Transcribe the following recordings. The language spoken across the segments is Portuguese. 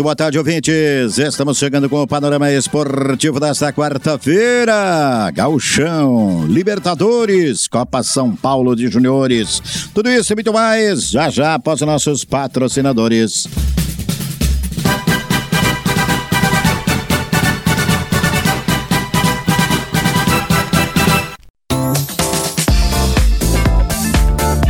Muito boa tarde, ouvintes. Estamos chegando com o panorama esportivo desta quarta-feira. Gauchão, Libertadores, Copa São Paulo de Juniores. Tudo isso e muito mais já já após os nossos patrocinadores.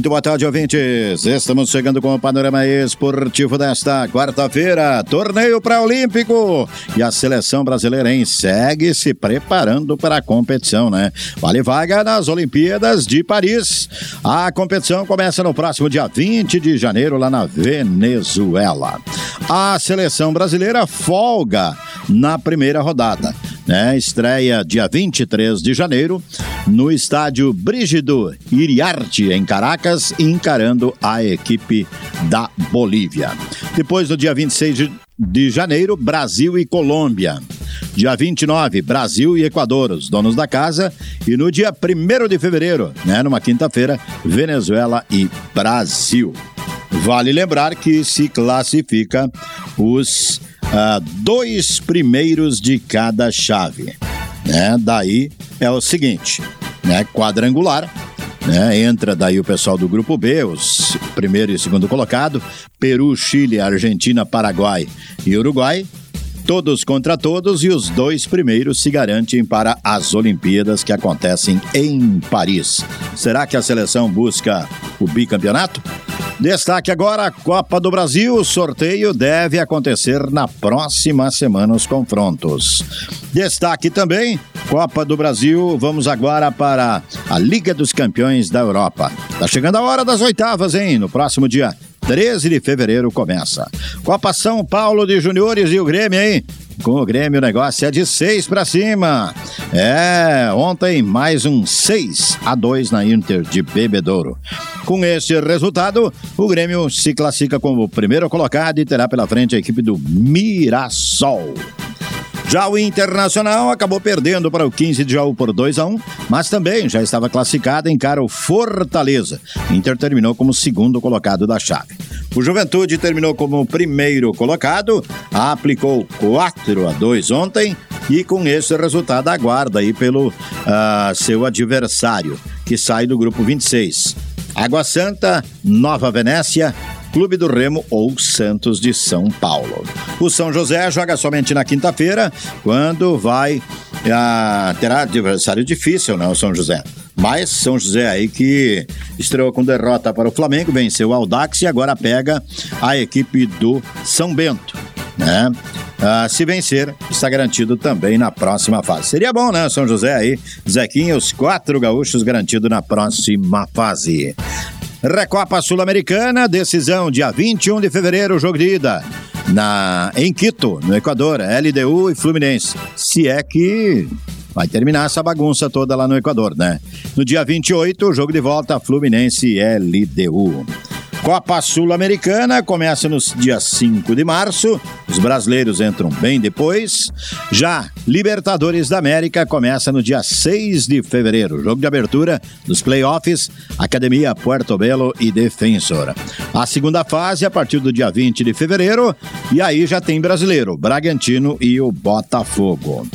Muito boa tarde, ouvintes. Estamos chegando com o panorama esportivo desta quarta-feira. Torneio pré-olímpico. E a seleção brasileira hein, segue se preparando para a competição, né? Vale vaga nas Olimpíadas de Paris. A competição começa no próximo dia 20 de janeiro, lá na Venezuela. A seleção brasileira folga na primeira rodada. Né? Estreia dia 23 de janeiro no estádio Brígido Iriarte, em Caracas, encarando a equipe da Bolívia. Depois, no dia 26 de, janeiro, Brasil e Colômbia. Dia 29, Brasil e Equador, os donos da casa. E no dia 1 de fevereiro, né, numa quinta-feira, Venezuela e Brasil. Vale lembrar que se classifica os ah, dois primeiros de cada chave. Né? Daí é o seguinte, né? quadrangular, né? entra daí o pessoal do grupo B, os primeiro e segundo colocado, Peru, Chile, Argentina, Paraguai e Uruguai, todos contra todos e os dois primeiros se garantem para as Olimpíadas que acontecem em Paris. Será que a seleção busca o bicampeonato? Destaque agora a Copa do Brasil. O sorteio deve acontecer na próxima semana os confrontos. Destaque também Copa do Brasil. Vamos agora para a Liga dos Campeões da Europa. Tá chegando a hora das oitavas, hein? No próximo dia 13 de fevereiro começa. Copa São Paulo de Juniores e o Grêmio, hein? Com o Grêmio o negócio é de 6 para cima. É, ontem mais um 6 a 2 na Inter de Bebedouro. Com esse resultado, o Grêmio se classifica como primeiro colocado e terá pela frente a equipe do Mirassol. Já o Internacional acabou perdendo para o 15 de Jaú por 2 a 1 mas também já estava classificado em cara o Fortaleza. Inter terminou como segundo colocado da chave. O Juventude terminou como primeiro colocado, aplicou 4 a 2 ontem e com esse resultado aguarda aí pelo uh, seu adversário, que sai do grupo 26. Água Santa, Nova Venécia, Clube do Remo ou Santos de São Paulo. O São José joga somente na quinta-feira, quando vai ah, terá adversário difícil, né, o São José. Mas São José aí que estreou com derrota para o Flamengo, venceu o Aldax e agora pega a equipe do São Bento, né? Ah, se vencer, está garantido também na próxima fase. Seria bom, né, São José aí, Zequinha, os quatro gaúchos garantidos na próxima fase. Recopa Sul-Americana, decisão dia 21 de fevereiro, jogo de ida. Na, em Quito, no Equador, LDU e Fluminense. Se é que vai terminar essa bagunça toda lá no Equador, né? No dia 28, jogo de volta, Fluminense e LDU. Copa Sul-Americana começa no dia 5 de março. Os brasileiros entram bem depois. Já Libertadores da América começa no dia 6 de fevereiro. Jogo de abertura dos playoffs, Academia Puerto Belo e Defensor. A segunda fase a partir do dia 20 de fevereiro. E aí já tem brasileiro, Bragantino e o Botafogo.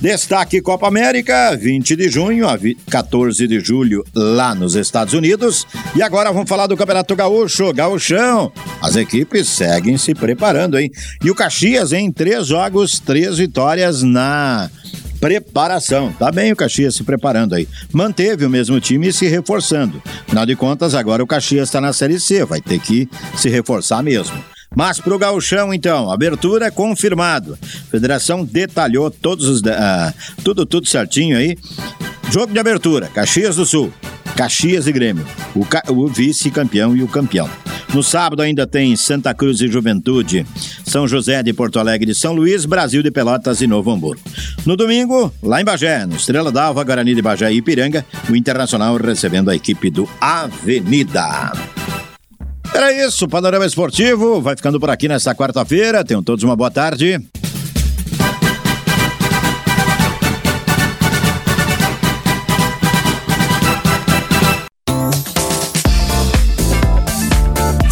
Destaque Copa América, 20 de junho a 14 de julho, lá nos Estados Unidos. E agora vamos falar do Campeonato Gaúcho, Gaúchão. As equipes seguem se preparando, hein? E o Caxias, em três jogos, três vitórias na preparação. Tá bem o Caxias se preparando aí. Manteve o mesmo time se reforçando. Afinal de contas, agora o Caxias está na Série C, vai ter que se reforçar mesmo. Mas pro gauchão, então, abertura confirmado. Federação detalhou todos os... Uh, tudo, tudo certinho aí. Jogo de abertura, Caxias do Sul. Caxias e Grêmio. O, ca... o vice-campeão e o campeão. No sábado ainda tem Santa Cruz e Juventude, São José de Porto Alegre e São Luís, Brasil de Pelotas e Novo Hamburgo. No domingo, lá em Bagé, no Estrela d'Alva, Guarani de Bagé e Ipiranga, o Internacional recebendo a equipe do Avenida. Era isso, Panorama Esportivo vai ficando por aqui nesta quarta-feira. Tenham todos uma boa tarde.